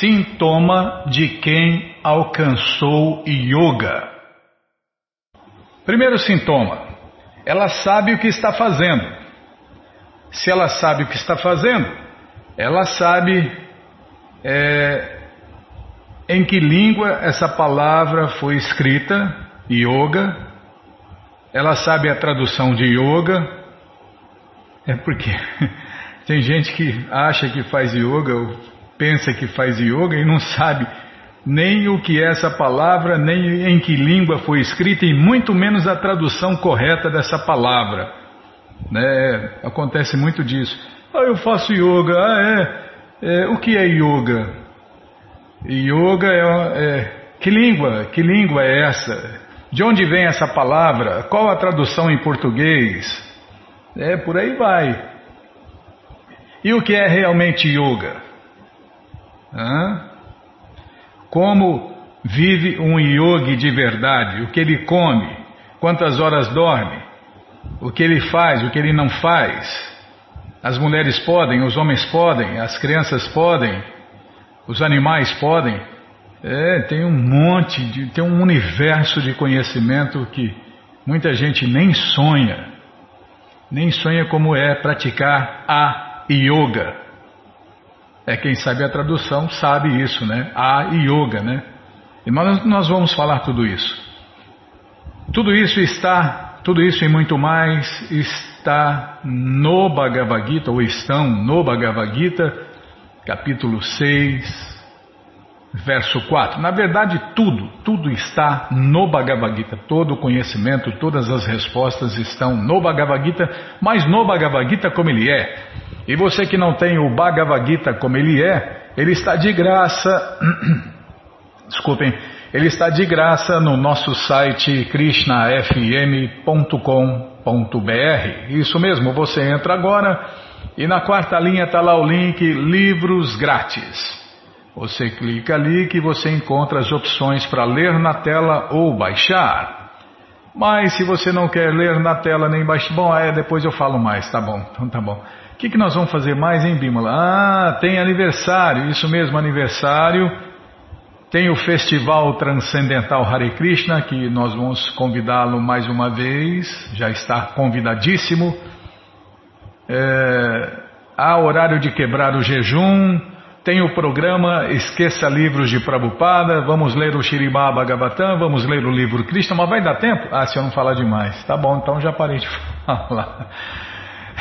Sintoma de quem alcançou yoga. Primeiro sintoma: ela sabe o que está fazendo. Se ela sabe o que está fazendo, ela sabe é, em que língua essa palavra foi escrita, yoga. Ela sabe a tradução de yoga. É porque tem gente que acha que faz yoga pensa que faz yoga e não sabe nem o que é essa palavra, nem em que língua foi escrita e muito menos a tradução correta dessa palavra. Né? Acontece muito disso. Ah, eu faço yoga. Ah, é. é o que é yoga? Yoga é, é. Que língua? Que língua é essa? De onde vem essa palavra? Qual a tradução em português? É, por aí vai. E o que é realmente yoga? Como vive um yogi de verdade, o que ele come, quantas horas dorme, o que ele faz, o que ele não faz. As mulheres podem, os homens podem, as crianças podem, os animais podem. É, tem um monte, de, tem um universo de conhecimento que muita gente nem sonha, nem sonha como é praticar a yoga. É quem sabe a tradução sabe isso, né? A yoga, né? E nós, nós vamos falar tudo isso. Tudo isso está, tudo isso e muito mais está no Bhagavad Gita, ou estão no Bhagavad Gita, capítulo 6, verso 4. Na verdade, tudo, tudo está no Bhagavad Gita. Todo o conhecimento, todas as respostas estão no Bhagavad Gita, mas no Bhagavad Gita como ele é. E você que não tem o Bhagavad Gita como ele é, ele está de graça. Desculpem, ele está de graça no nosso site krishnafm.com.br. Isso mesmo, você entra agora e na quarta linha está lá o link Livros Grátis. Você clica ali que você encontra as opções para ler na tela ou baixar. Mas se você não quer ler na tela nem baixar, bom, é, depois eu falo mais, tá bom, então tá bom que, que nós vamos fazer mais, hein, Bimala? Ah, tem aniversário, isso mesmo, aniversário. Tem o Festival Transcendental Hare Krishna, que nós vamos convidá-lo mais uma vez, já está convidadíssimo. É, há horário de quebrar o jejum, tem o programa Esqueça Livros de Prabhupada, vamos ler o Shiribá Bhagavatam, vamos ler o livro Krishna, mas vai dar tempo? Ah, se eu não falar demais. Tá bom, então já parei de falar.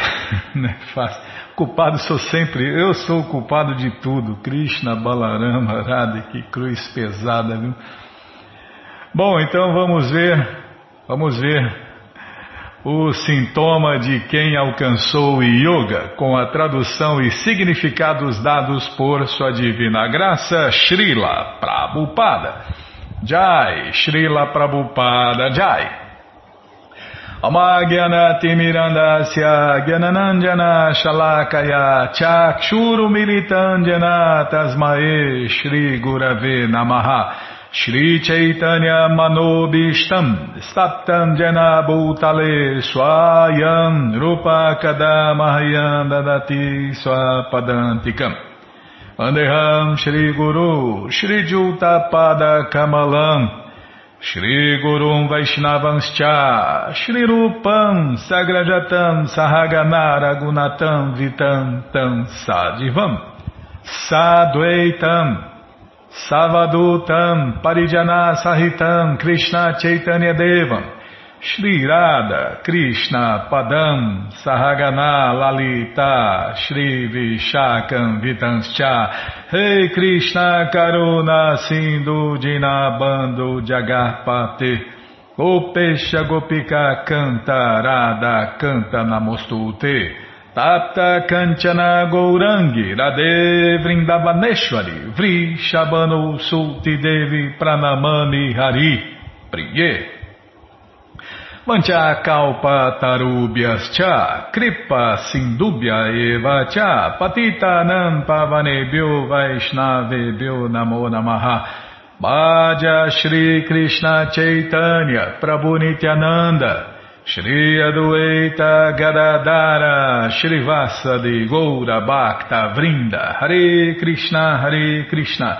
Não é fácil. Culpado sou sempre, eu sou o culpado de tudo. Krishna, Balarama, Radha, que cruz pesada, viu? Bom, então vamos ver, vamos ver o sintoma de quem alcançou o yoga, com a tradução e significados dados por sua divina graça, Srila Prabhupada. Jai, Srila Prabhupada Jai. Amagyanaatimirandasya Gyananandjana Shalakaya Chakshurumilitandjana Tasmae Shri Gurave Namaha. Shri Chaitanya Manobishtam Staptam Jana Bhutale Swayam Rupa Kadamahayam Dadati Swapadantikam. Vandeham Shri Gurum Vaishnavanscha Shri Rupam Sagrajatam Sahagana Ragunatam Vitam Tam Sadivam Sadvaitam Savadutam Parijana Sahitam Krishna Chaitanya Devam Shri Radha Krishna Padam Sahagana Lalita Shri Vishakam Vitanscha. Rei hey Krishna Karuna Sindhu Dinabando Jagarpate Gopesha Gopika Canta Radha Canta Namostute Tapta Kanchana Gourangi Radhe Vrindavaneshwari Vri Shabano Sulti Devi Pranamani Hari Priye Mancha kalpa tarubhyas cha, kripa sindubhya eva cha, patita nam pavanebhyo vaishnavebhyo namo namaha. Bhaja Shri Krishna Chaitanya Prabhu Nityananda Shri Adueta Gadadara Shrivasadi Goura Bhakta Vrinda Hare Krishna Hare Krishna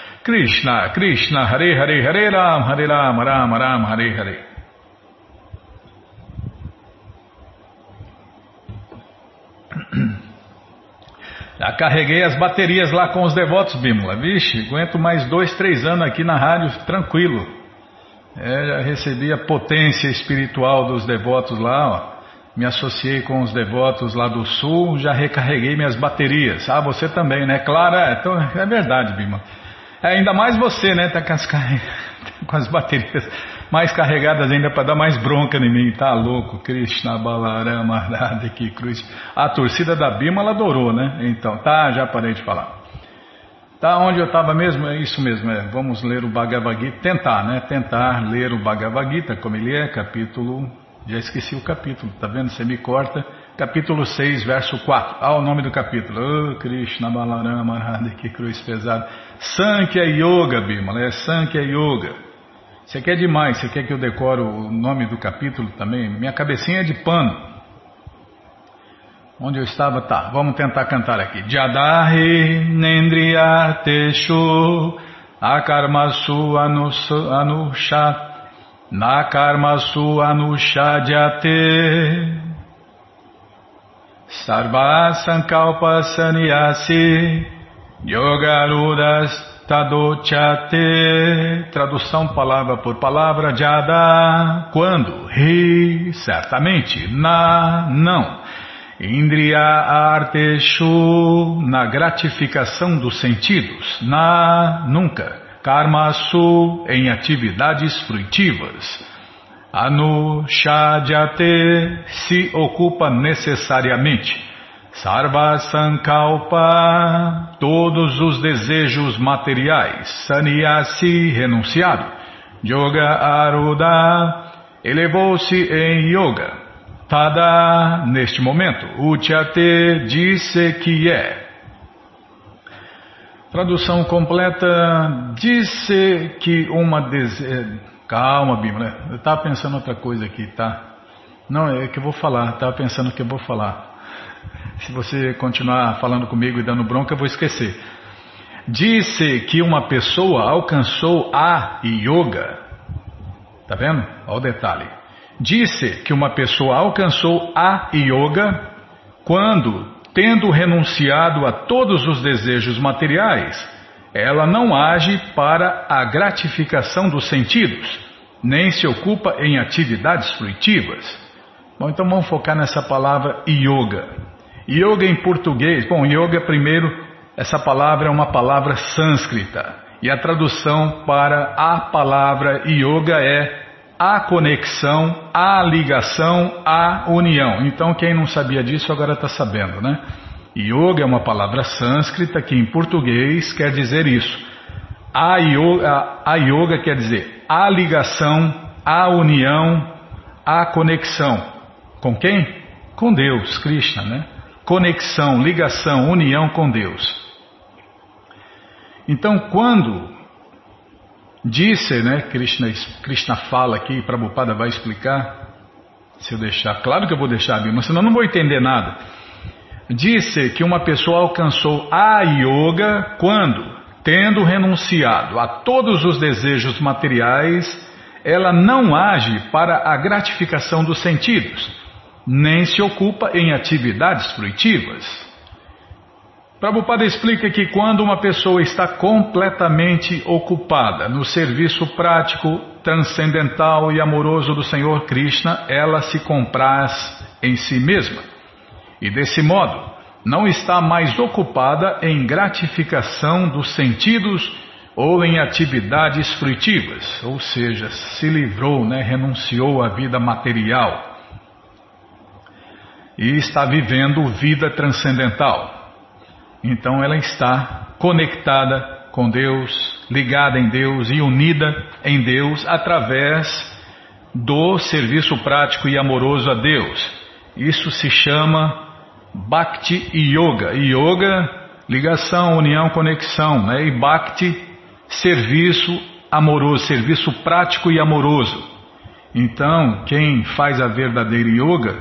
Krishna Krishna Hare Hare Hare Ram Hare Ram Ram Ram Hare Hare Já carreguei as baterias lá com os devotos, Bímola. Vixe, aguento mais dois, três anos aqui na rádio, tranquilo. É, já recebi a potência espiritual dos devotos lá, ó. Me associei com os devotos lá do sul, já recarreguei minhas baterias. Ah, você também, né? Claro, é, então, é verdade, Bímola. É, ainda mais você, né? Tá com as, com as baterias mais carregadas ainda para dar mais bronca em mim. Tá louco, Krishna Balarama Radha que cruz. A torcida da Bima ela adorou, né? Então, tá, já parei de falar. Tá onde eu estava mesmo? É isso mesmo, é. Vamos ler o Bhagavad Gita, tentar, né? Tentar ler o Bhagavad Gita, como ele é, capítulo. Já esqueci o capítulo, tá vendo? Você me corta. Capítulo 6, verso 4. Ah, o nome do capítulo. Oh, Krishna Balarama que cruz pesada. Sankhya Yoga, Bima, é Sankhya Yoga. Você quer demais, você quer que eu decore o nome do capítulo também? Minha cabecinha é de pano. Onde eu estava? Tá, vamos tentar cantar aqui. Jadahi Nendriya Teshu Akarmasu Anushat Nakarmasu Anushajate Sarva Sankalpa Sanyasi Yogarudas Tadochate, tradução palavra por palavra, Jada, quando, Ri, certamente, Na, não, Indriya Arteshu, na gratificação dos sentidos, Na, nunca, Karmasu, em atividades fruitivas, Anu, Shajate, se ocupa necessariamente, Sarva Sankalpa, todos os desejos materiais, Sannyasi, renunciado, Yoga Aruda, elevou-se em Yoga, Tada, neste momento, Uchate, disse que é. Tradução completa, disse que uma dese... Calma, Bíblia, eu estava pensando outra coisa aqui, tá? Não, é que eu vou falar, estava pensando que eu vou falar. Se você continuar falando comigo e dando bronca, eu vou esquecer. Disse que uma pessoa alcançou a yoga. Tá vendo? Olha o detalhe. Disse que uma pessoa alcançou a yoga quando, tendo renunciado a todos os desejos materiais, ela não age para a gratificação dos sentidos, nem se ocupa em atividades fruitivas. Bom, então vamos focar nessa palavra yoga. Yoga em português, bom, yoga primeiro, essa palavra é uma palavra sânscrita e a tradução para a palavra yoga é a conexão, a ligação, a união. Então quem não sabia disso agora está sabendo, né? Yoga é uma palavra sânscrita que em português quer dizer isso. A yoga, a yoga quer dizer a ligação, a união, a conexão. Com quem? Com Deus, Krishna, né? conexão, ligação, união com Deus. Então, quando disse, né, Krishna, Krishna fala aqui, Prabhupada vai explicar, se eu deixar, claro que eu vou deixar, mas senão eu não vou entender nada. Disse que uma pessoa alcançou a yoga quando, tendo renunciado a todos os desejos materiais, ela não age para a gratificação dos sentidos nem se ocupa em atividades fruitivas. Prabhupada explica que quando uma pessoa está completamente ocupada no serviço prático, transcendental e amoroso do Senhor Krishna, ela se compraz em si mesma. E desse modo, não está mais ocupada em gratificação dos sentidos ou em atividades fruitivas, ou seja, se livrou, né, renunciou à vida material. e está vivendo vida transcendental. Então ela está conectada com Deus, ligada em Deus e unida em Deus através do serviço prático e amoroso a Deus. Isso se chama Bhakti Yoga. Yoga, ligação, união, conexão, né? e Bhakti, serviço amoroso, serviço prático e amoroso. Então, quem faz a verdadeira yoga,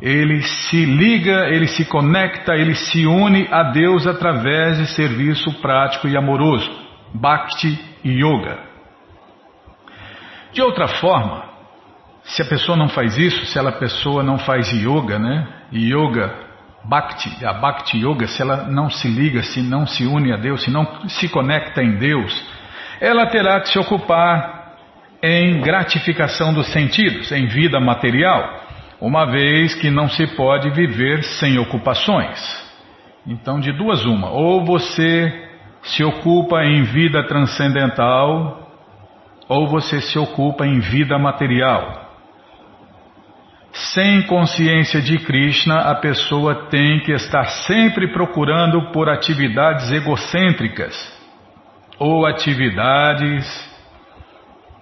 ele se liga, ele se conecta, ele se une a Deus através de serviço prático e amoroso. Bhakti Yoga. De outra forma, se a pessoa não faz isso, se ela pessoa não faz yoga, né? Yoga, Bhakti, a Bhakti Yoga, se ela não se liga, se não se une a Deus, se não se conecta em Deus, ela terá que se ocupar em gratificação dos sentidos, em vida material, uma vez que não se pode viver sem ocupações. Então, de duas uma, ou você se ocupa em vida transcendental, ou você se ocupa em vida material. Sem consciência de Krishna, a pessoa tem que estar sempre procurando por atividades egocêntricas ou atividades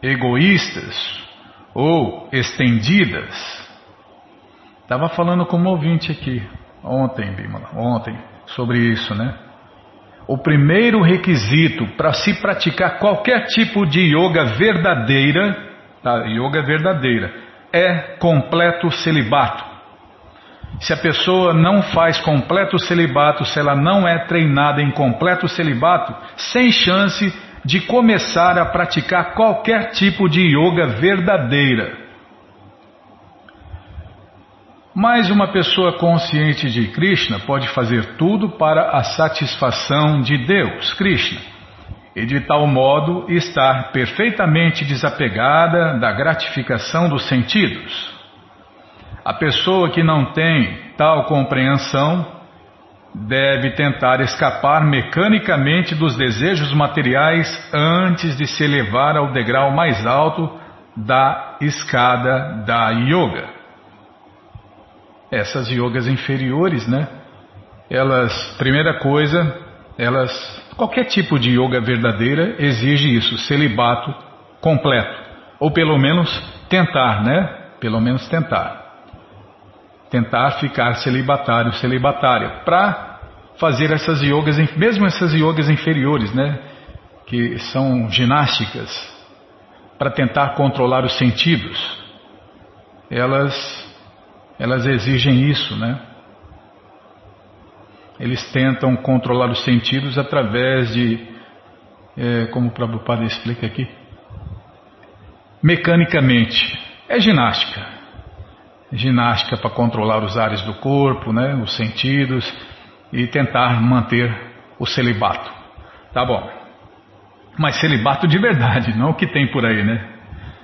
egoístas ou estendidas. Estava falando com um ouvinte aqui ontem, Bimala, ontem, sobre isso, né? O primeiro requisito para se praticar qualquer tipo de yoga verdadeira, tá? yoga verdadeira, é completo celibato. Se a pessoa não faz completo celibato, se ela não é treinada em completo celibato, sem chance de começar a praticar qualquer tipo de yoga verdadeira. Mas uma pessoa consciente de Krishna pode fazer tudo para a satisfação de Deus, Krishna e de tal modo estar perfeitamente desapegada da gratificação dos sentidos. A pessoa que não tem tal compreensão deve tentar escapar mecanicamente dos desejos materiais antes de se elevar ao degrau mais alto da escada da yoga. Essas yogas inferiores, né? Elas, primeira coisa, elas Qualquer tipo de yoga verdadeira exige isso, celibato completo. Ou pelo menos tentar, né? Pelo menos tentar. Tentar ficar celibatário, celibatária. Para fazer essas yogas, mesmo essas yogas inferiores, né? Que são ginásticas. Para tentar controlar os sentidos. Elas, elas exigem isso, né? Eles tentam controlar os sentidos através de, é, como o Prabhupada explica aqui, mecanicamente. É ginástica. Ginástica para controlar os ares do corpo, né, os sentidos e tentar manter o celibato. Tá bom. Mas celibato de verdade, não o que tem por aí, né?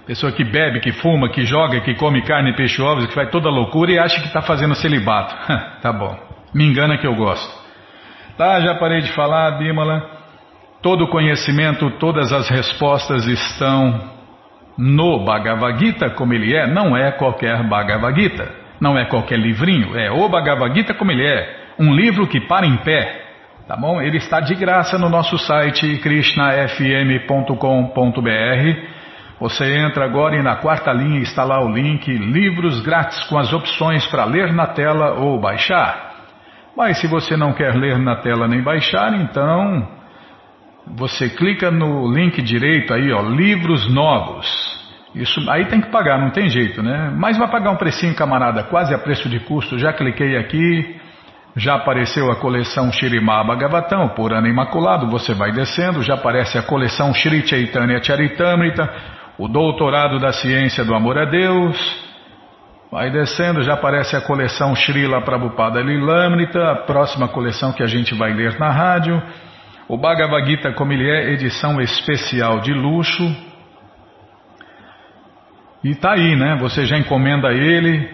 Pessoa que bebe, que fuma, que joga, que come carne, peixe, ovos, que faz toda loucura e acha que está fazendo celibato. tá bom. Me engana que eu gosto. Tá, já parei de falar, Bimala. Todo conhecimento, todas as respostas estão no Bhagavad Gita como ele é. Não é qualquer Bhagavad Gita. Não é qualquer livrinho. É o Bhagavad Gita como ele é. Um livro que para em pé. Tá bom? Ele está de graça no nosso site krishnafm.com.br. Você entra agora e na quarta linha está lá o link Livros Grátis com as opções para ler na tela ou baixar. Mas se você não quer ler na tela nem baixar, então você clica no link direito aí, ó, livros novos. Isso aí tem que pagar, não tem jeito, né? Mas vai pagar um precinho, camarada, quase a preço de custo. Já cliquei aqui, já apareceu a coleção Shirimá Bhagavatam, por ano imaculado, você vai descendo, já aparece a coleção Shri Chaitanya Charitamrita, o doutorado da ciência do amor a Deus, Vai descendo, já aparece a coleção Srila Prabhupada Lilamrita, a próxima coleção que a gente vai ler na rádio. O Bhagavad Gita, como ele é, edição especial de luxo. E tá aí, né? Você já encomenda ele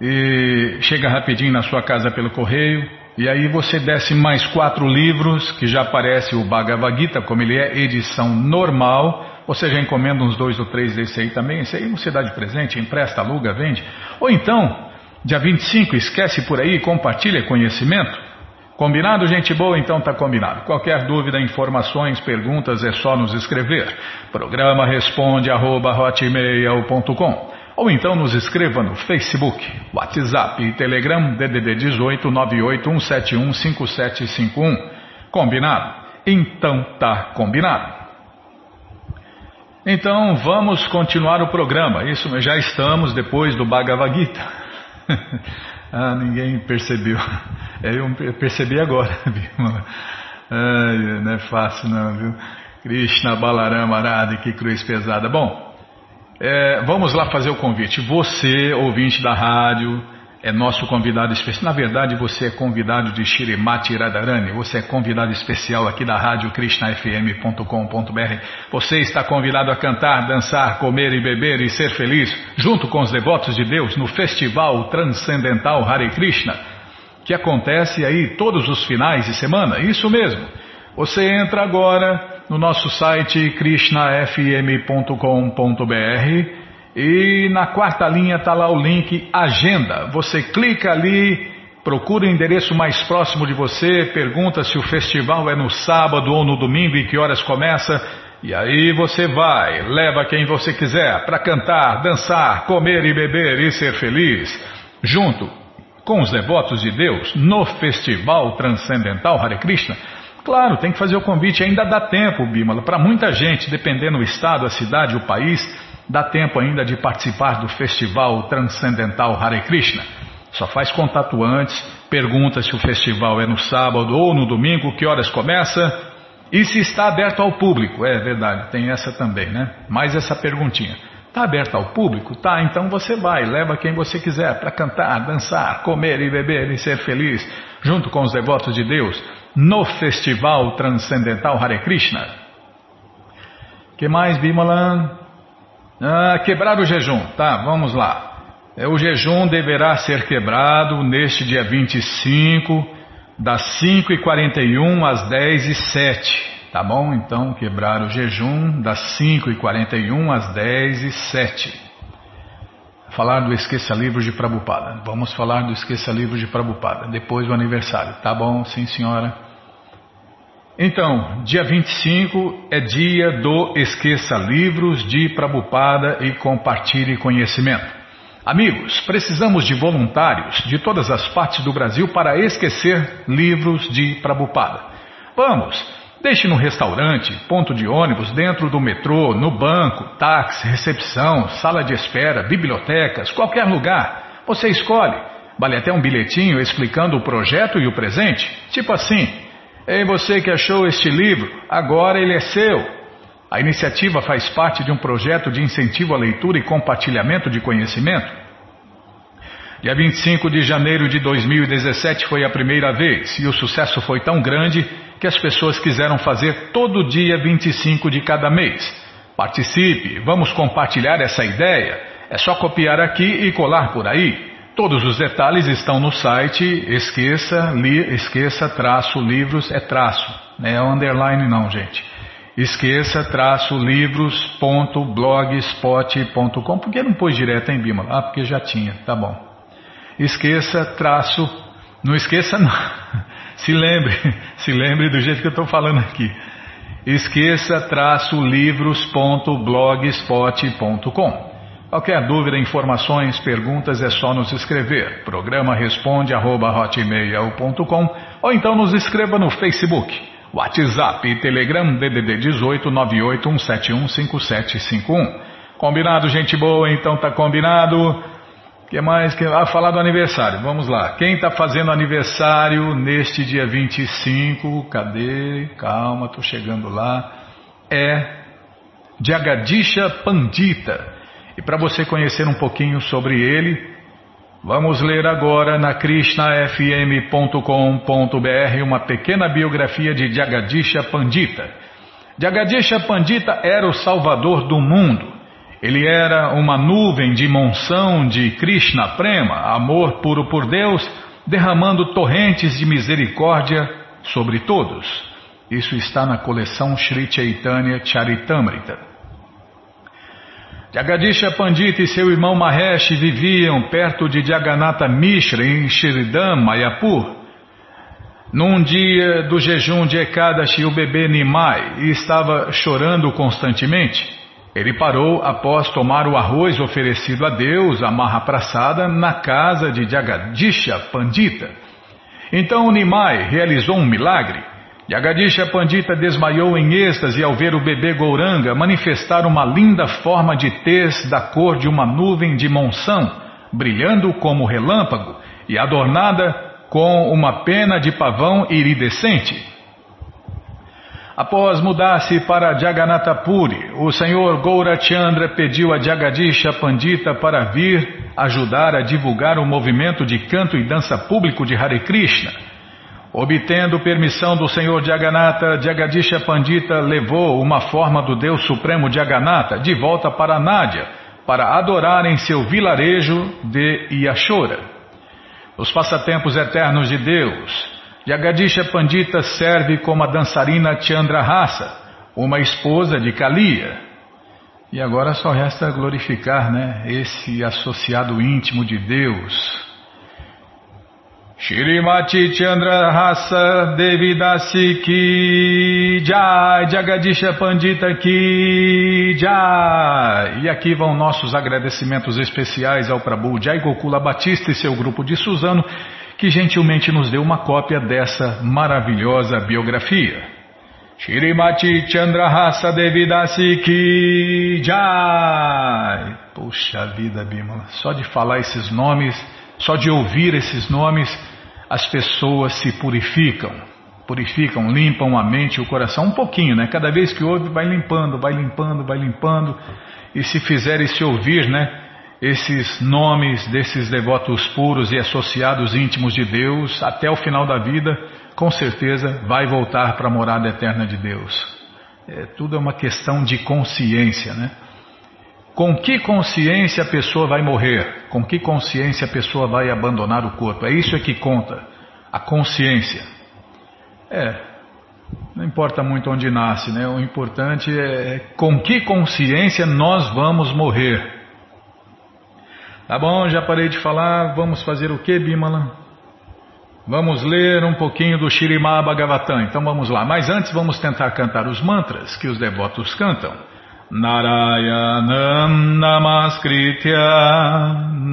e chega rapidinho na sua casa pelo correio. E aí você desce mais quatro livros, que já aparece o Bhagavad Gita, como ele é, edição normal você já encomenda uns dois ou três desse aí também, esse aí você dá de presente, empresta, aluga, vende. Ou então, Dia 25, esquece por aí, compartilha conhecimento. Combinado, gente boa? Então tá combinado. Qualquer dúvida, informações, perguntas é só nos escrever. Programa responde arroba, ou então nos escreva no Facebook, WhatsApp e Telegram DDD 18 981715751. Combinado? Então tá combinado. Então vamos continuar o programa. Isso já estamos depois do Bhagavad Gita. ah, ninguém percebeu. É, eu percebi agora? Ai, não é fácil não, viu? Krishna Balarama Arada, que cruz pesada. Bom, é, vamos lá fazer o convite. Você, ouvinte da rádio, é nosso convidado especial. Na verdade, você é convidado de Shirimati Radharani, você é convidado especial aqui da rádio krishnafm.com.br. Você está convidado a cantar, dançar, comer e beber e ser feliz, junto com os devotos de Deus, no Festival Transcendental Hare Krishna, que acontece aí todos os finais de semana. Isso mesmo. Você entra agora no nosso site krishnafm.com.br e na quarta linha está lá o link Agenda. Você clica ali, procura o endereço mais próximo de você, pergunta se o festival é no sábado ou no domingo e que horas começa. E aí você vai, leva quem você quiser para cantar, dançar, comer e beber e ser feliz. Junto com os devotos de Deus no Festival Transcendental Hare Krishna. Claro, tem que fazer o convite, ainda dá tempo, Bímola, para muita gente, dependendo do estado, a cidade, o país Dá tempo ainda de participar do Festival Transcendental Hare Krishna. Só faz contato antes, pergunta se o festival é no sábado ou no domingo, que horas começa e se está aberto ao público. É verdade, tem essa também, né? Mais essa perguntinha. Está aberto ao público? Tá, então você vai, leva quem você quiser para cantar, dançar, comer e beber e ser feliz, junto com os devotos de Deus, no Festival Transcendental Hare Krishna. que mais, Bimala? Ah, quebrar o jejum. Tá, vamos lá. É, o jejum deverá ser quebrado neste dia 25, das 5h41 às 10h07. Tá bom? Então, quebrar o jejum das 5h41 às 10h07. Falar do Esqueça Livros de Prabupada. Vamos falar do Esqueça Livros de Prabupada, depois do aniversário. Tá bom? Sim, senhora. Então, dia 25 é dia do Esqueça Livros de Prabupada e Compartilhe Conhecimento. Amigos, precisamos de voluntários de todas as partes do Brasil para esquecer livros de Prabupada. Vamos, deixe no restaurante, ponto de ônibus, dentro do metrô, no banco, táxi, recepção, sala de espera, bibliotecas, qualquer lugar. Você escolhe. Vale até um bilhetinho explicando o projeto e o presente. Tipo assim. Ei, você que achou este livro, agora ele é seu. A iniciativa faz parte de um projeto de incentivo à leitura e compartilhamento de conhecimento. Dia 25 de janeiro de 2017 foi a primeira vez e o sucesso foi tão grande que as pessoas quiseram fazer todo dia 25 de cada mês. Participe, vamos compartilhar essa ideia. É só copiar aqui e colar por aí. Todos os detalhes estão no site esqueça, li, esqueça traço livros, é traço, não é underline não, gente. Esqueça traço livros.blogspot.com. Por que não pôs direto em Bima? Ah, porque já tinha, tá bom. Esqueça traço, não esqueça não. Se lembre, se lembre do jeito que eu estou falando aqui. Esqueça traço livros.blogspot.com. Qualquer dúvida, informações, perguntas é só nos escrever. Programa responde arroba, ou então nos escreva no Facebook, WhatsApp e Telegram DDD 18 981715751. Combinado, gente boa? Então tá combinado. que mais? Ah, falar do aniversário. Vamos lá. Quem está fazendo aniversário neste dia 25? Cadê? Calma, tô chegando lá. É Jagadisha Pandita. E para você conhecer um pouquinho sobre ele, vamos ler agora na krishnafm.com.br uma pequena biografia de Jagadisha Pandita. Jagadisha Pandita era o salvador do mundo. Ele era uma nuvem de monção de Krishna Prema, amor puro por Deus, derramando torrentes de misericórdia sobre todos. Isso está na coleção Sri Chaitanya Charitamrita. Jagadisha Pandita e seu irmão Mahesh viviam perto de Jagannatha Mishra em Shiridam, Mayapur. Num dia do jejum de Ekadashi, o bebê Nimai estava chorando constantemente. Ele parou após tomar o arroz oferecido a Deus, a Mahaprasada, na casa de Jagadisha Pandita. Então Nimai realizou um milagre. Jagadisha Pandita desmaiou em êxtase ao ver o bebê Gouranga manifestar uma linda forma de tez da cor de uma nuvem de monção, brilhando como relâmpago e adornada com uma pena de pavão iridescente. Após mudar-se para Jagannatha Puri, o senhor Gaurachandra pediu a Jagadisha Pandita para vir ajudar a divulgar o movimento de canto e dança público de Hare Krishna. Obtendo permissão do senhor Jagannatha, Jagadisha Pandita levou uma forma do Deus Supremo Jagannatha de volta para Nádia, para adorar em seu vilarejo de Yashora os passatempos eternos de Deus. Yagadisha Pandita serve como a dançarina Chandrahasa, uma esposa de Kalia. E agora só resta glorificar né, esse associado íntimo de Deus, Shrimati Chandra Rasa Devidasi Ki Jai Jagadisha Pandita Ki Jai E aqui vão nossos agradecimentos especiais ao Prabhu Jai Gokula Batista e seu grupo de Suzano que gentilmente nos deu uma cópia dessa maravilhosa biografia. Shrimati Chandra Rasa Devidasi Ki Jai Puxa vida, Bima, só de falar esses nomes, só de ouvir esses nomes as pessoas se purificam, purificam, limpam a mente e o coração um pouquinho, né? Cada vez que ouve, vai limpando, vai limpando, vai limpando. E se fizerem se ouvir, né? Esses nomes desses devotos puros e associados íntimos de Deus, até o final da vida, com certeza vai voltar para a morada eterna de Deus. É, tudo é uma questão de consciência, né? Com que consciência a pessoa vai morrer? Com que consciência a pessoa vai abandonar o corpo? É isso é que conta, a consciência. É, não importa muito onde nasce, né? O importante é com que consciência nós vamos morrer. Tá bom, já parei de falar, vamos fazer o que, Bimala? Vamos ler um pouquinho do Shirimá Bhagavatam, então vamos lá. Mas antes vamos tentar cantar os mantras que os devotos cantam. Narayanam Namaskritya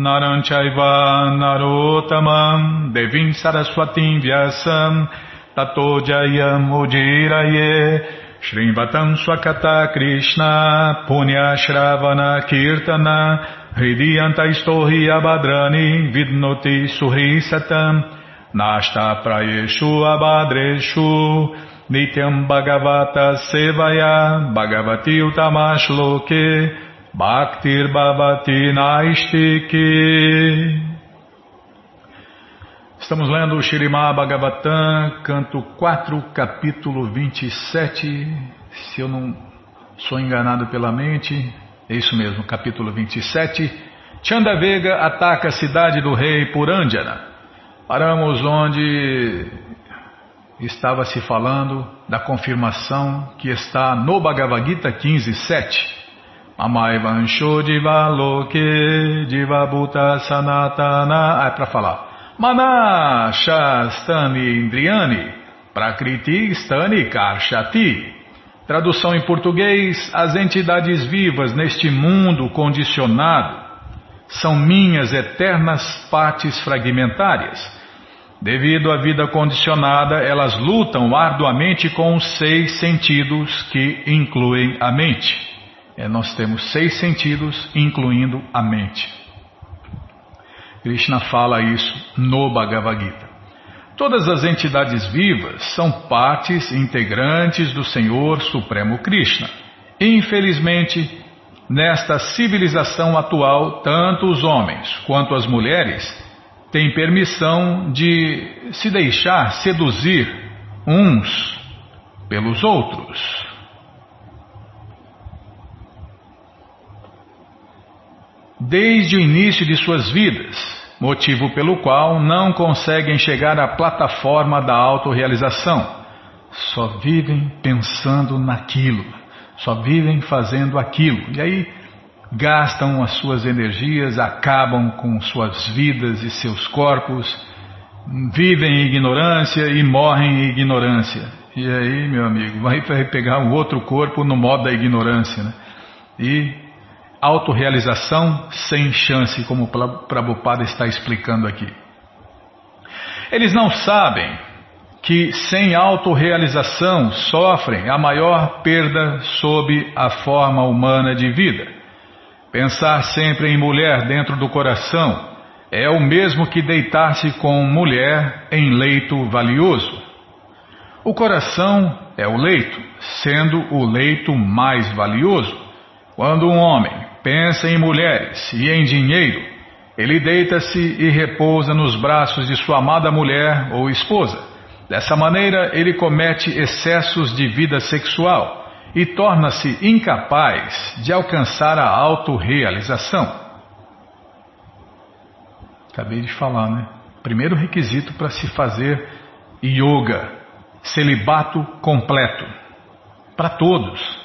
Naranchaiva Narotamam Devim Saraswatim Vyasam Tato Jayam Ujiraye Shrimvatam Swakata Krishna Punya Shravana Kirtana Hridiyanta Istohi Abhadrani Vidnoti Suhi Satam Nashta Abhadreshu Nityam Bhagavata Sevaya Bhagavati Utamashloke Bhaktir Bhavati Naistiki Estamos lendo o Shirimá Bhagavatam, canto 4, capítulo 27. Se eu não sou enganado pela mente, é isso mesmo, capítulo 27. Chandavega ataca a cidade do rei Purandjana. Paramos onde estava se falando da confirmação que está no Bhagavad Gita 15, 7. Amai Vansho Divaloke Sanatana. Ah, é para falar. Mana Shastani Indriani Prakriti Stani Karshati. Tradução em português: As entidades vivas neste mundo condicionado são minhas eternas partes fragmentárias Devido à vida condicionada, elas lutam arduamente com os seis sentidos que incluem a mente. É, nós temos seis sentidos, incluindo a mente. Krishna fala isso no Bhagavad Gita. Todas as entidades vivas são partes integrantes do Senhor Supremo Krishna. Infelizmente, nesta civilização atual, tanto os homens quanto as mulheres tem permissão de se deixar seduzir uns pelos outros. Desde o início de suas vidas, motivo pelo qual não conseguem chegar à plataforma da autorrealização. Só vivem pensando naquilo, só vivem fazendo aquilo. E aí gastam as suas energias, acabam com suas vidas e seus corpos, vivem em ignorância e morrem em ignorância. E aí, meu amigo, vai pegar um outro corpo no modo da ignorância, né? E autorrealização sem chance, como o Prabhupada está explicando aqui. Eles não sabem que sem autorrealização sofrem a maior perda sob a forma humana de vida. Pensar sempre em mulher dentro do coração é o mesmo que deitar-se com mulher em leito valioso. O coração é o leito, sendo o leito mais valioso. Quando um homem pensa em mulheres e em dinheiro, ele deita-se e repousa nos braços de sua amada mulher ou esposa. Dessa maneira, ele comete excessos de vida sexual e torna-se incapaz de alcançar a autorrealização. Acabei de falar, né? Primeiro requisito para se fazer yoga, celibato completo. Para todos.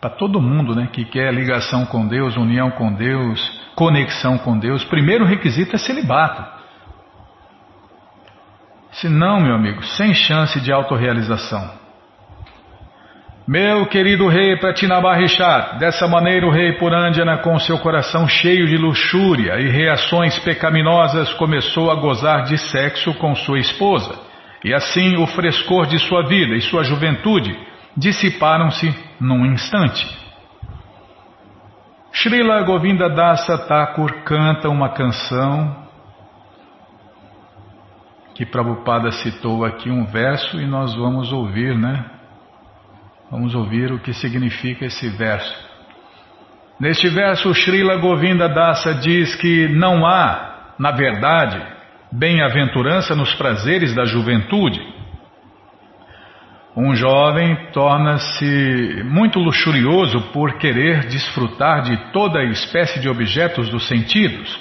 Para todo mundo né, que quer ligação com Deus, união com Deus, conexão com Deus, primeiro requisito é celibato. Se não, meu amigo, sem chance de autorrealização. Meu querido rei Pratinabarichat, dessa maneira o rei Purandjana, com seu coração cheio de luxúria e reações pecaminosas, começou a gozar de sexo com sua esposa, e assim o frescor de sua vida e sua juventude dissiparam-se num instante. Srila Govinda Dasa Thakur canta uma canção que Prabhupada citou aqui um verso e nós vamos ouvir, né? Vamos ouvir o que significa esse verso. Neste verso, Srila Govinda Dasa diz que não há, na verdade, bem-aventurança nos prazeres da juventude. Um jovem torna-se muito luxurioso por querer desfrutar de toda espécie de objetos dos sentidos.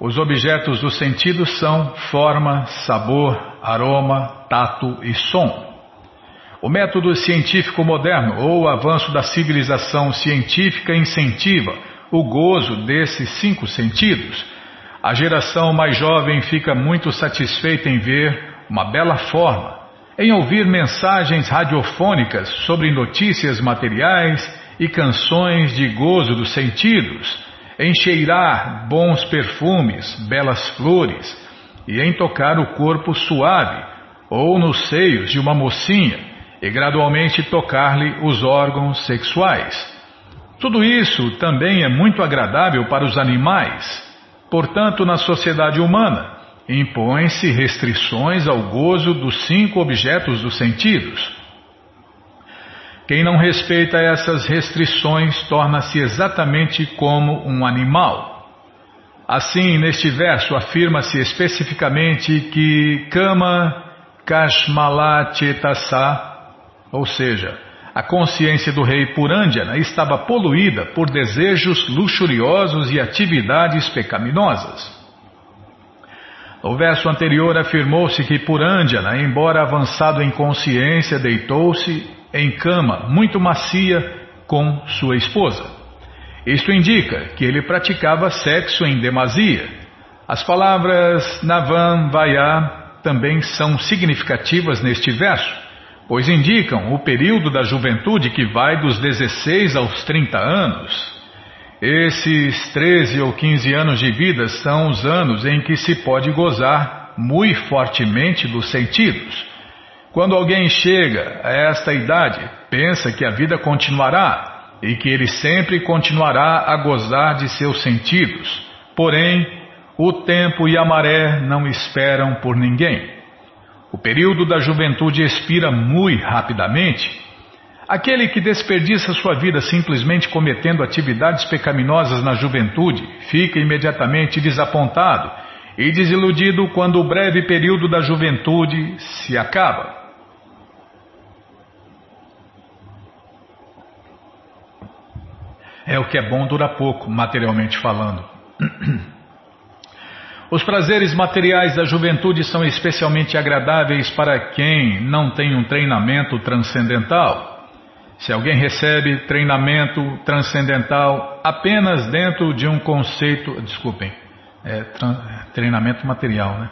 Os objetos dos sentidos são forma, sabor, aroma, tato e som. O método científico moderno ou o avanço da civilização científica incentiva o gozo desses cinco sentidos. A geração mais jovem fica muito satisfeita em ver uma bela forma, em ouvir mensagens radiofônicas sobre notícias materiais e canções de gozo dos sentidos, em cheirar bons perfumes, belas flores e em tocar o corpo suave ou nos seios de uma mocinha e gradualmente tocar-lhe os órgãos sexuais. Tudo isso também é muito agradável para os animais. Portanto, na sociedade humana, impõem-se restrições ao gozo dos cinco objetos dos sentidos. Quem não respeita essas restrições torna-se exatamente como um animal. Assim, neste verso afirma-se especificamente que Kama Kashmala Chetasa ou seja, a consciência do rei Purandjana estava poluída por desejos luxuriosos e atividades pecaminosas. No verso anterior afirmou-se que Purandjana, embora avançado em consciência, deitou-se em cama muito macia com sua esposa. Isto indica que ele praticava sexo em demasia. As palavras Navam Vaya também são significativas neste verso pois indicam o período da juventude que vai dos 16 aos 30 anos. Esses 13 ou 15 anos de vida são os anos em que se pode gozar muito fortemente dos sentidos. Quando alguém chega a esta idade, pensa que a vida continuará e que ele sempre continuará a gozar de seus sentidos. Porém, o tempo e a maré não esperam por ninguém. O período da juventude expira muito rapidamente. Aquele que desperdiça sua vida simplesmente cometendo atividades pecaminosas na juventude fica imediatamente desapontado e desiludido quando o breve período da juventude se acaba. É o que é bom dura pouco, materialmente falando. Os prazeres materiais da juventude são especialmente agradáveis para quem não tem um treinamento transcendental. Se alguém recebe treinamento transcendental apenas dentro de um conceito, desculpem, é, treinamento material, né?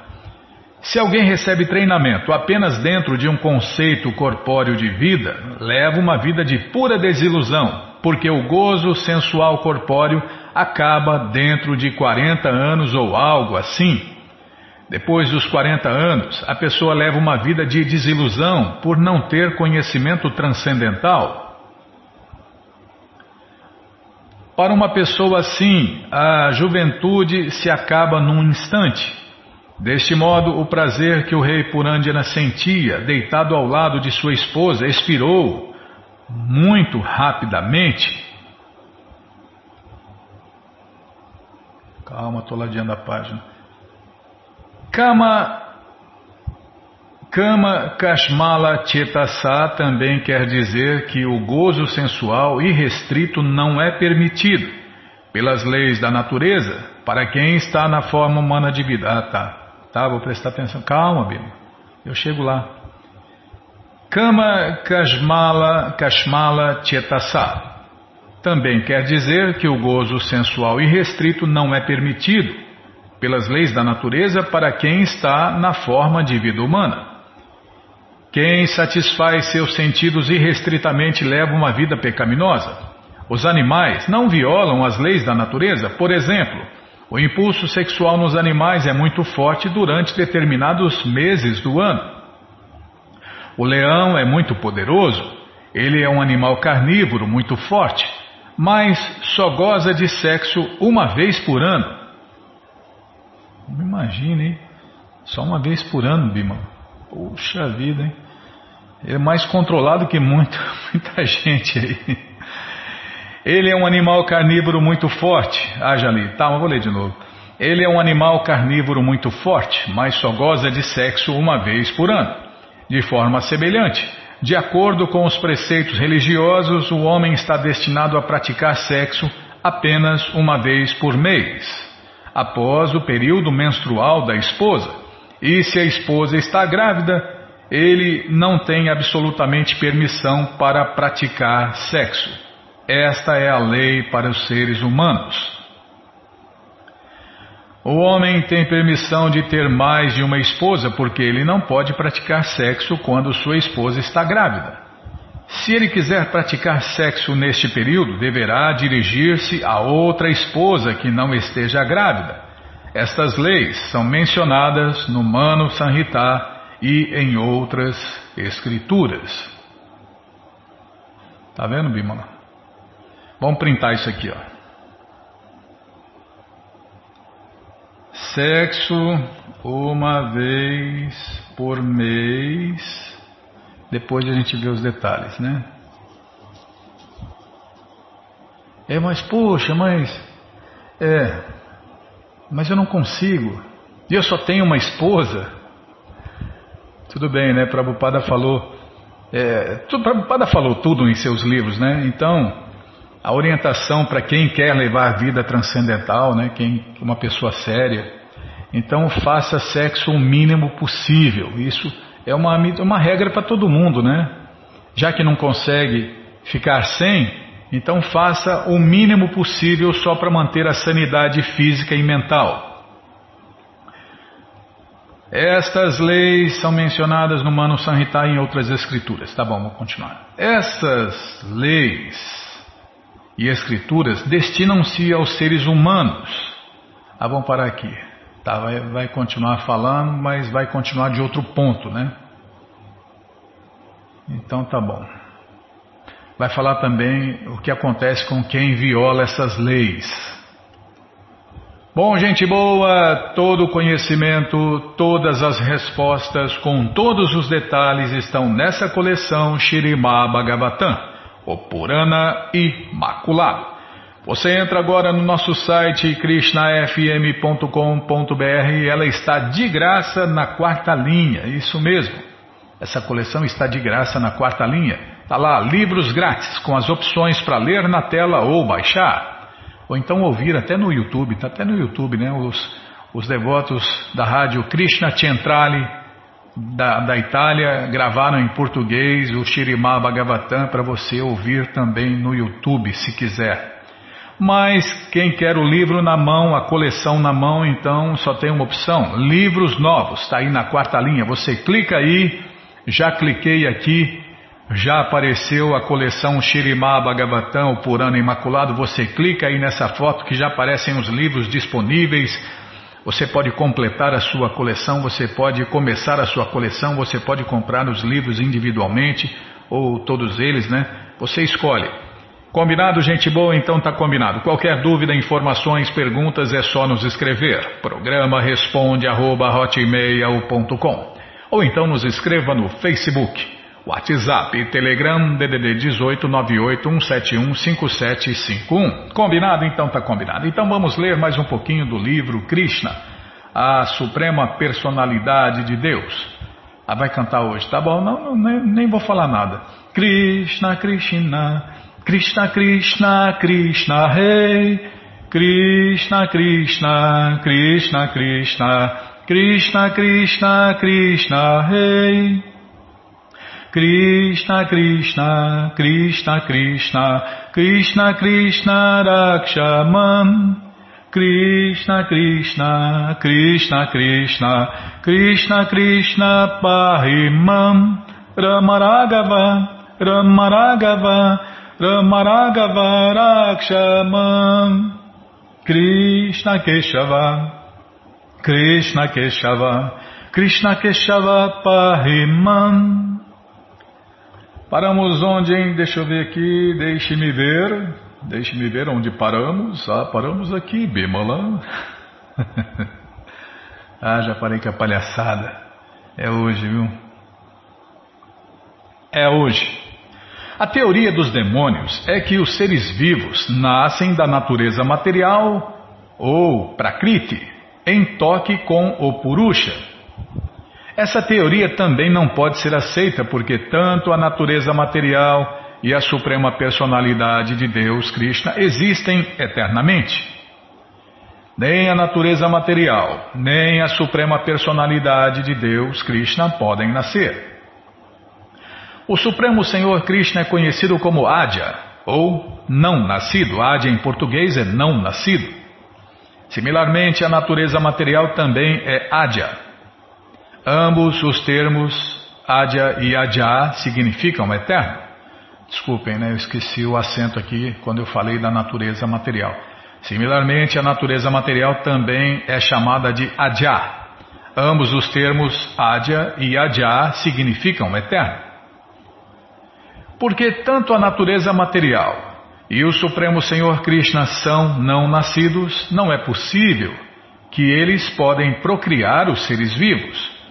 Se alguém recebe treinamento apenas dentro de um conceito corpóreo de vida, leva uma vida de pura desilusão, porque o gozo sensual corpóreo acaba dentro de 40 anos ou algo assim. Depois dos 40 anos, a pessoa leva uma vida de desilusão por não ter conhecimento transcendental. Para uma pessoa assim, a juventude se acaba num instante. Deste modo, o prazer que o rei Purandjana sentia, deitado ao lado de sua esposa, expirou muito rapidamente. Calma, estou ladeando a página. Kama, Kama Kashmala Chetasa também quer dizer que o gozo sensual irrestrito não é permitido pelas leis da natureza para quem está na forma humana de vida. Ah, tá. Tá, vou prestar atenção. Calma, Bima. Eu chego lá. Kama Kashmala Kashmala Chetasa também quer dizer que o gozo sensual irrestrito não é permitido pelas leis da natureza para quem está na forma de vida humana. Quem satisfaz seus sentidos irrestritamente leva uma vida pecaminosa. Os animais não violam as leis da natureza. Por exemplo, o impulso sexual nos animais é muito forte durante determinados meses do ano. O leão é muito poderoso. Ele é um animal carnívoro muito forte, mas só goza de sexo uma vez por ano. Imagine, hein? Só uma vez por ano, Bima. Puxa vida, hein? Ele é mais controlado que muito, muita gente aí. Ele é um animal carnívoro muito forte. Ah, já li. Tá, mas vou ler de novo. Ele é um animal carnívoro muito forte, mas só goza de sexo uma vez por ano. De forma semelhante, de acordo com os preceitos religiosos, o homem está destinado a praticar sexo apenas uma vez por mês após o período menstrual da esposa. E se a esposa está grávida, ele não tem absolutamente permissão para praticar sexo. Esta é a lei para os seres humanos. O homem tem permissão de ter mais de uma esposa porque ele não pode praticar sexo quando sua esposa está grávida. Se ele quiser praticar sexo neste período, deverá dirigir-se a outra esposa que não esteja grávida. Estas leis são mencionadas no Mano Sanhita e em outras escrituras. Tá vendo, Bimala? Vamos printar isso aqui, ó. Sexo uma vez por mês depois a gente vê os detalhes, né? É, mas poxa, mas. É. Mas eu não consigo. E eu só tenho uma esposa. Tudo bem, né? Prabhupada falou. É, Prabhupada falou tudo em seus livros, né? Então, a orientação para quem quer levar a vida transcendental, né? Quem, uma pessoa séria. Então, faça sexo o mínimo possível. Isso é uma, uma regra para todo mundo, né? Já que não consegue ficar sem, então faça o mínimo possível só para manter a sanidade física e mental. Estas leis são mencionadas no Mano Sanhita e em outras escrituras. Tá bom, vamos continuar. Essas leis e escrituras destinam-se aos seres humanos. Ah, vamos parar aqui. Tá, vai, vai continuar falando, mas vai continuar de outro ponto, né? Então tá bom. Vai falar também o que acontece com quem viola essas leis. Bom, gente boa, todo o conhecimento, todas as respostas, com todos os detalhes estão nessa coleção Shirimá Bhagavatam, o Purana Imaculado. Você entra agora no nosso site krishnafm.com.br e ela está de graça na quarta linha, isso mesmo. Essa coleção está de graça na quarta linha. Está lá, livros grátis, com as opções para ler na tela ou baixar. Ou então ouvir até no YouTube, está até no YouTube, né? Os, os devotos da rádio Krishna Centrale da, da Itália gravaram em português o Shirimá Bhagavatam para você ouvir também no YouTube, se quiser. Mas quem quer o livro na mão, a coleção na mão, então só tem uma opção: livros novos. Está aí na quarta linha. Você clica aí, já cliquei aqui, já apareceu a coleção Shirimá Bhagavatam, o Purana Imaculado. Você clica aí nessa foto que já aparecem os livros disponíveis você pode completar a sua coleção, você pode começar a sua coleção, você pode comprar os livros individualmente ou todos eles, né? Você escolhe. Combinado, gente boa? Então tá combinado. Qualquer dúvida, informações, perguntas é só nos escrever. Programa responde arroba, ou então nos escreva no Facebook WhatsApp e Telegram DDD 18 5751. Combinado? Então tá combinado. Então vamos ler mais um pouquinho do livro Krishna, a Suprema Personalidade de Deus. Ah, vai cantar hoje, tá bom? Não, não nem, nem, vou falar nada. Krishna, Krishna, Krishna, Krishna, Krishna, Rei. Krishna, Krishna, Krishna, Krishna, Krishna, Krishna, Krishna, Rei. Krishna Krishna Krishna Krishna Krishna Krishna Rakshamam Krishna Krishna Krishna Krishna Krishna Krishna Pahimam Ramaragava Ramaragava Ramaragava Rakshamam Krishna Keshava Krishna Keshava Krishna Keshava Pahimam Paramos onde, hein? Deixa eu ver aqui, deixe-me ver. Deixe-me ver onde paramos. Ah, paramos aqui, Bimala. ah, já parei com a palhaçada. É hoje, viu? É hoje. A teoria dos demônios é que os seres vivos nascem da natureza material ou prakriti, em toque com o purusha essa teoria também não pode ser aceita porque tanto a natureza material e a suprema personalidade de Deus, Krishna, existem eternamente. Nem a natureza material, nem a suprema personalidade de Deus, Krishna, podem nascer. O Supremo Senhor Krishna é conhecido como Adya, ou não nascido. Adya em português é não nascido. Similarmente, a natureza material também é Adya. Ambos os termos Adya e Adya significam eterno. Desculpem, né? eu esqueci o acento aqui quando eu falei da natureza material. Similarmente, a natureza material também é chamada de Adya. Ambos os termos Adya e Adya significam eterno. Porque tanto a natureza material e o Supremo Senhor Krishna são não nascidos, não é possível que eles podem procriar os seres vivos.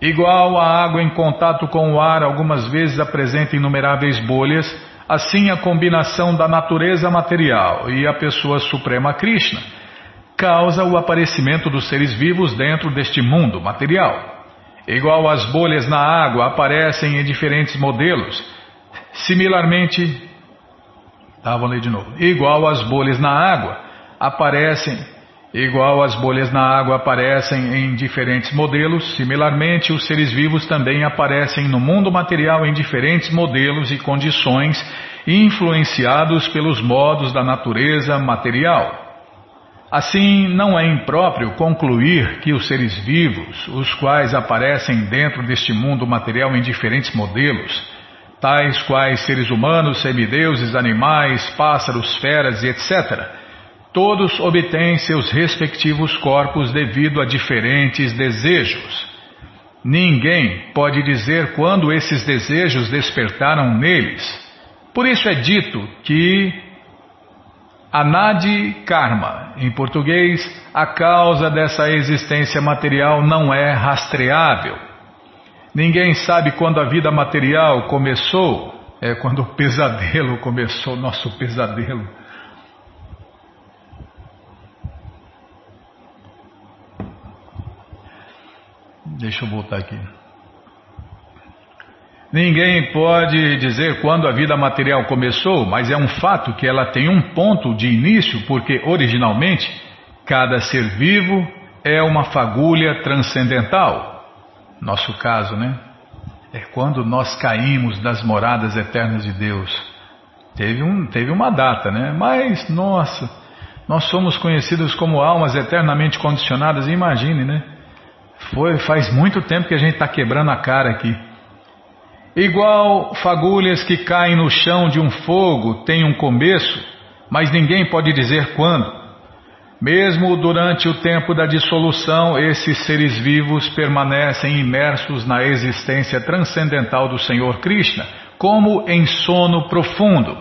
Igual a água em contato com o ar algumas vezes apresenta inumeráveis bolhas, assim a combinação da natureza material e a pessoa suprema Krishna causa o aparecimento dos seres vivos dentro deste mundo material. Igual as bolhas na água aparecem em diferentes modelos, similarmente, tá, vou ler de novo. Igual as bolhas na água aparecem Igual as bolhas na água aparecem em diferentes modelos, similarmente os seres vivos também aparecem no mundo material em diferentes modelos e condições, influenciados pelos modos da natureza material. Assim, não é impróprio concluir que os seres vivos, os quais aparecem dentro deste mundo material em diferentes modelos, tais quais seres humanos, semideuses, animais, pássaros, feras e etc., Todos obtêm seus respectivos corpos devido a diferentes desejos. Ninguém pode dizer quando esses desejos despertaram neles. Por isso é dito que Anadi Karma, em português, a causa dessa existência material não é rastreável. Ninguém sabe quando a vida material começou, é quando o pesadelo começou, nosso pesadelo. Deixa eu voltar aqui. Ninguém pode dizer quando a vida material começou, mas é um fato que ela tem um ponto de início, porque originalmente cada ser vivo é uma fagulha transcendental. nosso caso, né? É quando nós caímos das moradas eternas de Deus. Teve, um, teve uma data, né? Mas, nossa, nós somos conhecidos como almas eternamente condicionadas, imagine, né? Foi, faz muito tempo que a gente está quebrando a cara aqui. Igual fagulhas que caem no chão de um fogo têm um começo, mas ninguém pode dizer quando. Mesmo durante o tempo da dissolução, esses seres vivos permanecem imersos na existência transcendental do Senhor Krishna, como em sono profundo.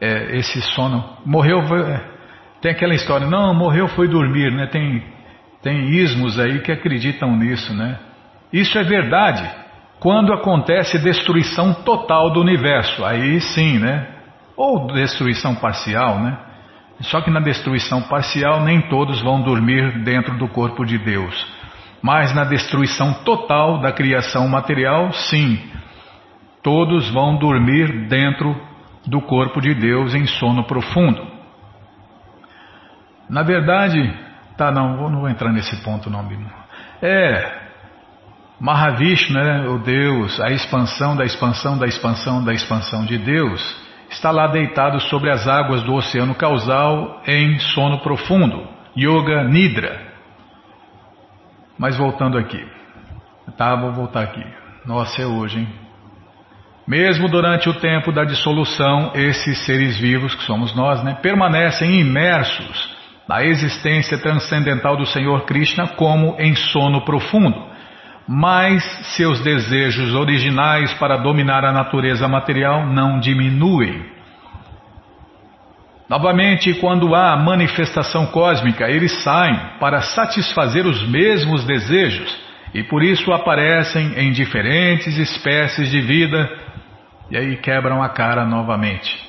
É, esse sono morreu, é, tem aquela história, não, morreu foi dormir, né? Tem tem ismos aí que acreditam nisso, né? Isso é verdade. Quando acontece destruição total do universo, aí sim, né? Ou destruição parcial, né? Só que na destruição parcial nem todos vão dormir dentro do corpo de Deus. Mas na destruição total da criação material, sim, todos vão dormir dentro do corpo de Deus em sono profundo. Na verdade, tá, não, não vou entrar nesse ponto não, Bimo. É, Mahavishnu, né, o Deus, a expansão da expansão da expansão da expansão de Deus, está lá deitado sobre as águas do oceano causal em sono profundo, Yoga Nidra. Mas voltando aqui, tá, vou voltar aqui. Nossa, é hoje, hein? Mesmo durante o tempo da dissolução, esses seres vivos, que somos nós, né, permanecem imersos na existência transcendental do Senhor Krishna como em sono profundo mas seus desejos originais para dominar a natureza material não diminuem. Novamente, quando há manifestação cósmica, eles saem para satisfazer os mesmos desejos e por isso aparecem em diferentes espécies de vida e aí quebram a cara novamente.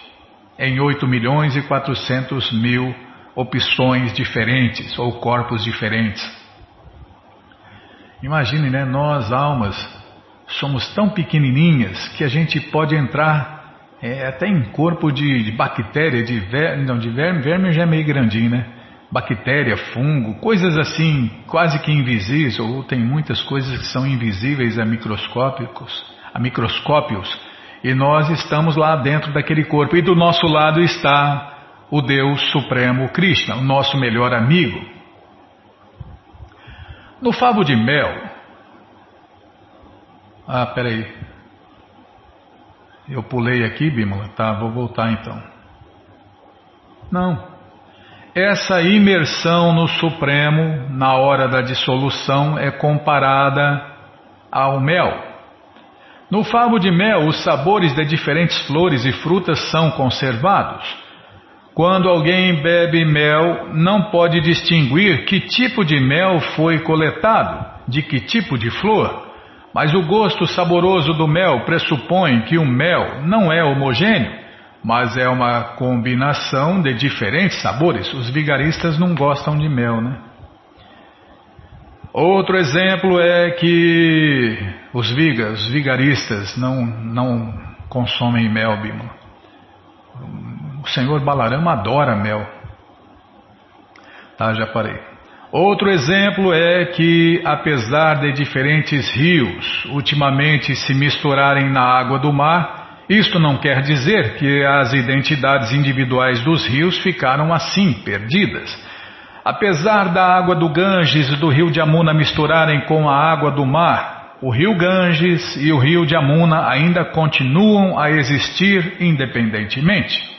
Em 8 milhões e 400 mil opções diferentes ou corpos diferentes. Imagine, né? Nós, almas, somos tão pequenininhas que a gente pode entrar é, até em corpo de, de bactéria, de verme, não, de verme, verme já é meio grandinho, né? Bactéria, fungo, coisas assim, quase que invisíveis, ou tem muitas coisas que são invisíveis a microscópicos, a microscópios, e nós estamos lá dentro daquele corpo, e do nosso lado está o Deus Supremo Krishna, o nosso melhor amigo. No favo de mel. Ah, peraí. Eu pulei aqui, Bímola. Tá, vou voltar então. Não. Essa imersão no Supremo, na hora da dissolução, é comparada ao mel. No favo de mel, os sabores de diferentes flores e frutas são conservados. Quando alguém bebe mel, não pode distinguir que tipo de mel foi coletado, de que tipo de flor. Mas o gosto saboroso do mel pressupõe que o mel não é homogêneo, mas é uma combinação de diferentes sabores. Os vigaristas não gostam de mel, né? Outro exemplo é que os vigas, os vigaristas, não, não consomem mel, Bima. O senhor Balarama adora mel. Tá, já parei. Outro exemplo é que, apesar de diferentes rios ultimamente se misturarem na água do mar, isto não quer dizer que as identidades individuais dos rios ficaram assim, perdidas. Apesar da água do Ganges e do rio de Amuna misturarem com a água do mar, o rio Ganges e o rio de Amuna ainda continuam a existir independentemente.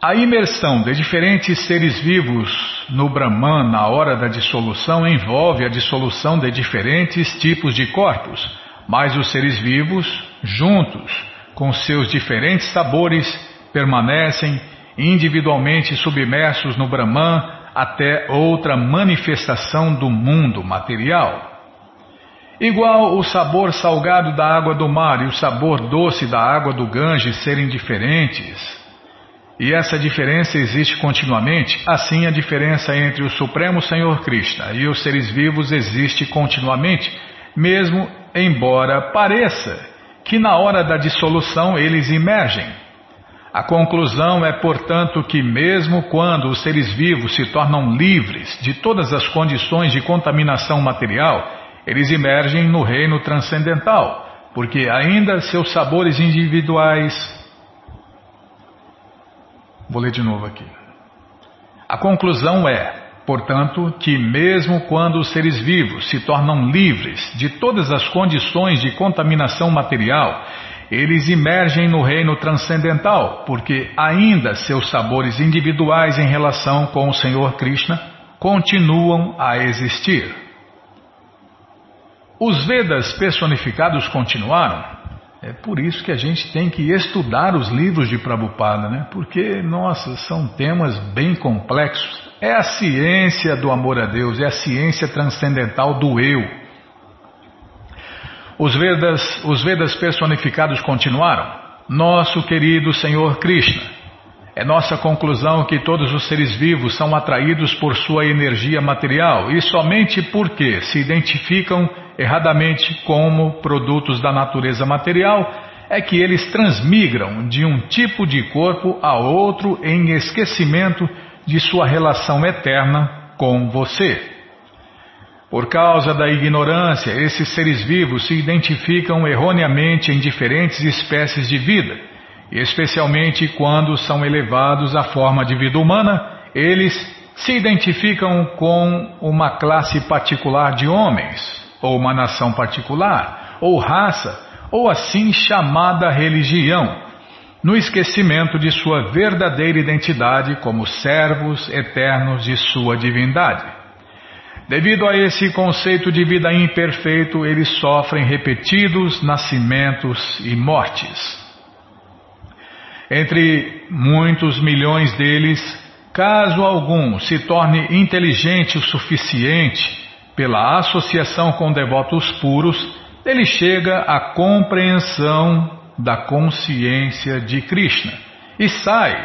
A imersão de diferentes seres vivos no Brahman na hora da dissolução envolve a dissolução de diferentes tipos de corpos, mas os seres vivos, juntos, com seus diferentes sabores, permanecem individualmente submersos no Brahman até outra manifestação do mundo material. Igual o sabor salgado da água do mar e o sabor doce da água do Ganges serem diferentes, e essa diferença existe continuamente, assim a diferença entre o Supremo Senhor Krishna e os seres vivos existe continuamente, mesmo embora pareça que na hora da dissolução eles emergem. A conclusão é, portanto, que mesmo quando os seres vivos se tornam livres de todas as condições de contaminação material, eles emergem no reino transcendental, porque ainda seus sabores individuais. Vou ler de novo aqui. A conclusão é, portanto, que mesmo quando os seres vivos se tornam livres de todas as condições de contaminação material, eles emergem no reino transcendental, porque ainda seus sabores individuais em relação com o Senhor Krishna continuam a existir. Os Vedas personificados continuaram. É por isso que a gente tem que estudar os livros de Prabhupada, né? Porque, nossa, são temas bem complexos. É a ciência do amor a Deus, é a ciência transcendental do eu. Os Vedas, os Vedas personificados continuaram. Nosso querido Senhor Krishna. É nossa conclusão que todos os seres vivos são atraídos por sua energia material e somente porque se identificam erradamente como produtos da natureza material é que eles transmigram de um tipo de corpo a outro em esquecimento de sua relação eterna com você. Por causa da ignorância, esses seres vivos se identificam erroneamente em diferentes espécies de vida, especialmente quando são elevados à forma de vida humana, eles se identificam com uma classe particular de homens, ou uma nação particular, ou raça, ou assim chamada religião, no esquecimento de sua verdadeira identidade como servos eternos de sua divindade. Devido a esse conceito de vida imperfeito, eles sofrem repetidos nascimentos e mortes. Entre muitos milhões deles, caso algum se torne inteligente o suficiente pela associação com devotos puros, ele chega à compreensão da consciência de Krishna e sai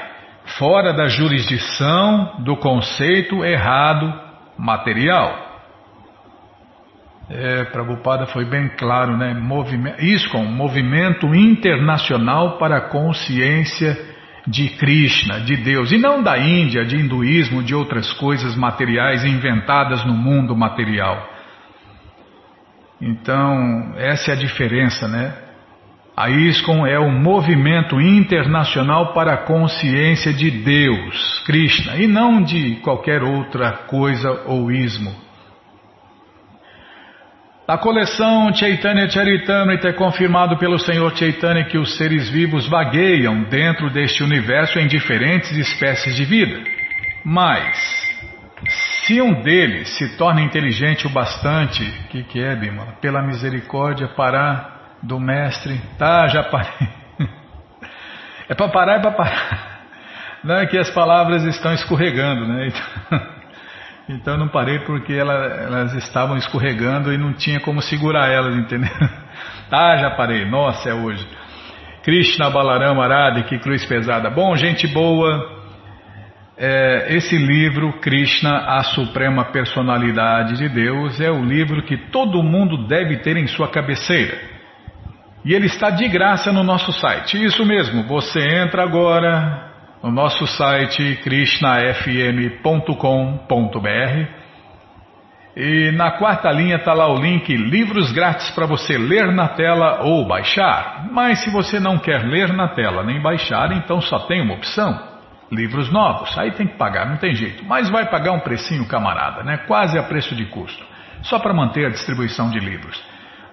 fora da jurisdição do conceito errado material. É, Prabhupada foi bem claro, né? Movimento, ISKCON, Movimento Internacional para a Consciência de Krishna, de Deus, e não da Índia, de hinduísmo, de outras coisas materiais inventadas no mundo material. Então, essa é a diferença, né? A ISKCON é o movimento internacional para a consciência de Deus, Krishna, e não de qualquer outra coisa ou ismo. A coleção Chaitanya Charitamrita é confirmado pelo Senhor Chaitanya que os seres vivos vagueiam dentro deste universo em diferentes espécies de vida. Mas, se um deles se torna inteligente o bastante, o que, que é, Bima? Pela misericórdia, parar do mestre. Tá, já parei. É para parar, é para parar. Não é que as palavras estão escorregando, né? Então, então não parei porque ela, elas estavam escorregando e não tinha como segurar elas, entendeu? Tá, já parei. Nossa, é hoje. Krishna Balaram Arade, que cruz pesada. Bom, gente boa. É, esse livro, Krishna, a Suprema Personalidade de Deus, é o livro que todo mundo deve ter em sua cabeceira. E ele está de graça no nosso site. Isso mesmo, você entra agora no nosso site krishnafm.com.br e na quarta linha está lá o link Livros Grátis para você ler na tela ou baixar. Mas se você não quer ler na tela nem baixar, então só tem uma opção: livros novos. Aí tem que pagar, não tem jeito. Mas vai pagar um precinho, camarada, né? quase a preço de custo, só para manter a distribuição de livros.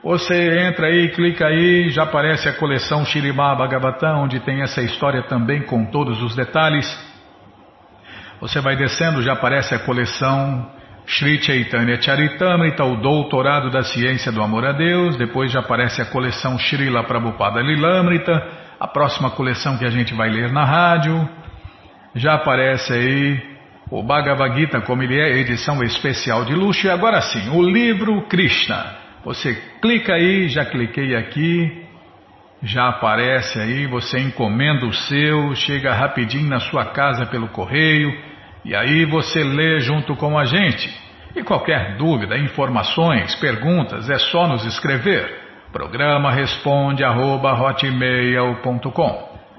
Você entra aí, clica aí, já aparece a coleção Shirimá Bhagavatam, onde tem essa história também com todos os detalhes. Você vai descendo, já aparece a coleção Sri Chaitanya Charitamrita, o Doutorado da Ciência do Amor a Deus. Depois já aparece a coleção Srila Prabhupada Lilamrita, a próxima coleção que a gente vai ler na rádio. Já aparece aí o Bhagavad Gita, como ele é, edição especial de luxo. E agora sim, o livro Krishna. Você clica aí, já cliquei aqui, já aparece aí, você encomenda o seu, chega rapidinho na sua casa pelo correio e aí você lê junto com a gente. E qualquer dúvida, informações, perguntas, é só nos escrever. Programa responde arroba,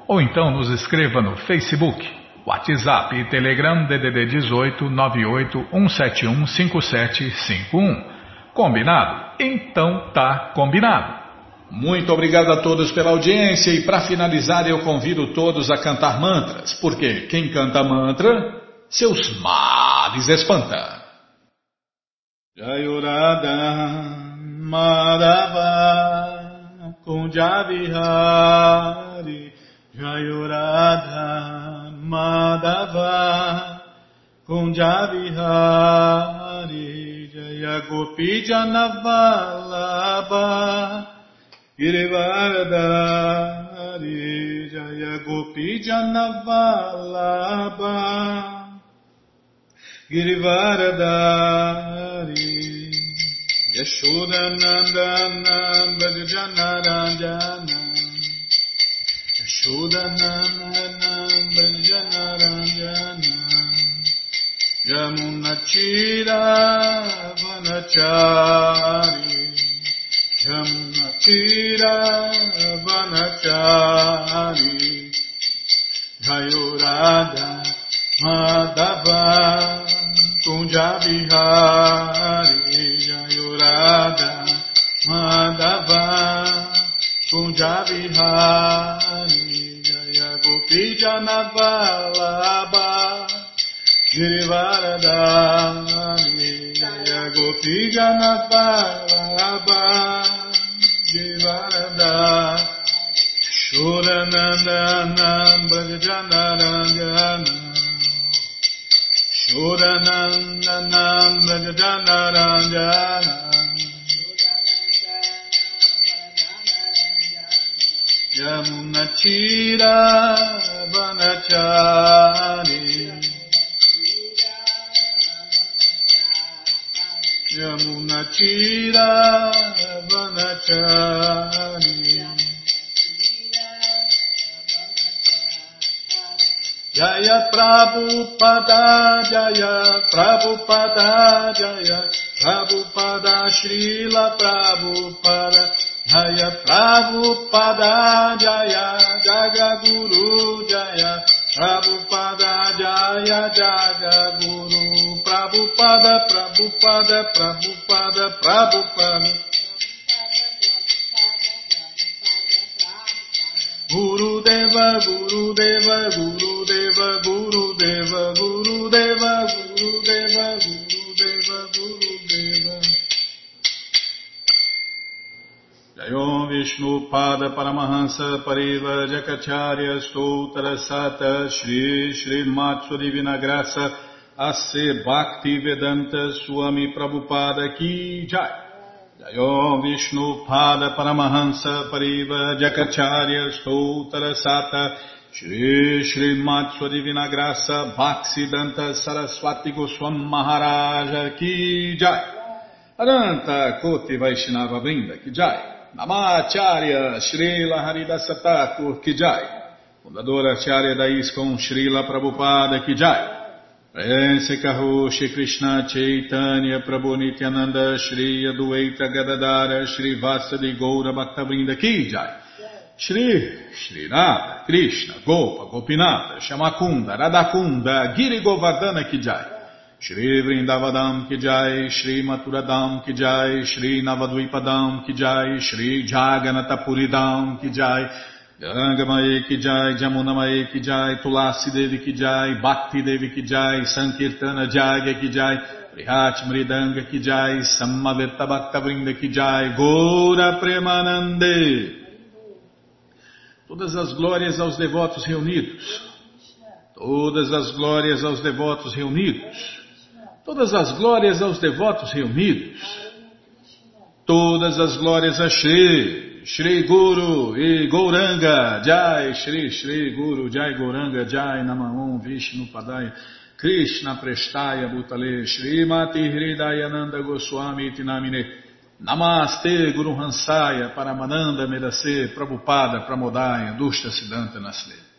ou então nos escreva no Facebook, WhatsApp e Telegram DDD 18 98 171 5751. Combinado? Então tá combinado. Muito obrigado a todos pela audiência e para finalizar eu convido todos a cantar mantras, porque quem canta mantra, seus males espanta. Jayurada Madhava Kunjavihari Jayurada Madhava Kunjavihari Gopi Janavalabha Girivardhari Jaya Gopi Janavalabha Girivardhari Yashodanandana Bhajanarajana Yashodanandana Bhajanarajana Yamunachira brahmachari Jamatira vanachari Jayurada madhava Kunjabihari Jayurada madhava Kunjabihari Jayagopijanavalabha Girivaradama Triganapalaba Jivananda Shoranandana Bhajanarangana Shoranandana Bhajanarangana Yamunachira Vanachari Chira Vanachari Jaya Prabhupada Jaya Prabhupada Jaya Prabhupada Srila Prabhupada Jaya Prabhupada Jaya Jaga Guru, Jaya Prabhupada Jaya Jaga Jagaguru Prabhupada Prabhupada Prabhupada, Prabhupada, Prabhupada. Guru Deva, Guru Deva, Guru Deva, Guru Deva. Jayom Vishnu Pada Paramahansa Pariva Jakacharya Stoutra Sata Shri Shri Matsu Divina Graça A.C. Bhakti Vedanta Swami Prabhupada Ki Jai Jayom Vishnu Pada Paramahansa Pariva Jakacharya Stoutra Sata Shri Shri Sua Divina Graça Bhaksidanta Saraswati Goswam Maharaja Ki Jai Aranta Koti Vaishnava Vrinda Ki Jai Namacharya Shri Haridasa Thakur Ki Jai Fundadora Acharya da ISKCON Srila Prabhupada Ki Jai Vence Kaho Shri Krishna Chaitanya Prabhu Nityananda Shri Adueta Gadadara Shri Vasadi Goura Bhaktavrinda Kijai Shri Shri Nata Krishna Gopa Gopinata Shamakunda Radakunda Giri Govardhana Kijai Shri Vrindavadam Kijai Shri Maturadam Kijai Shri Navadvipadam Kijai Shri Jagannathapuridam Kijai Shri Gangamaye ki jai, Jamunamaye ki jai, Tulasi Devi ki jai, Bhakti Devi ki jai, Sankirtana Jagya ki jai, Prihat Mridanga ki jai, Samaveta Bhakta Vrinda ki jai, Gora Premanande. Todas as glórias aos devotos reunidos. Todas as glórias aos devotos reunidos. Todas as glórias aos devotos reunidos. Todas as glórias a Shri. Shri Guru e Gouranga Jai, Shri Shri Guru Jai Gouranga Jai Namaon Vishnu Padaya Krishna Prestaya Bhutale Shri Mati Hridayananda Goswami Tinamine. Namaste Guru Hansaya Paramananda Medase Prabhupada Pramodaya Dushta Siddhanta Nasle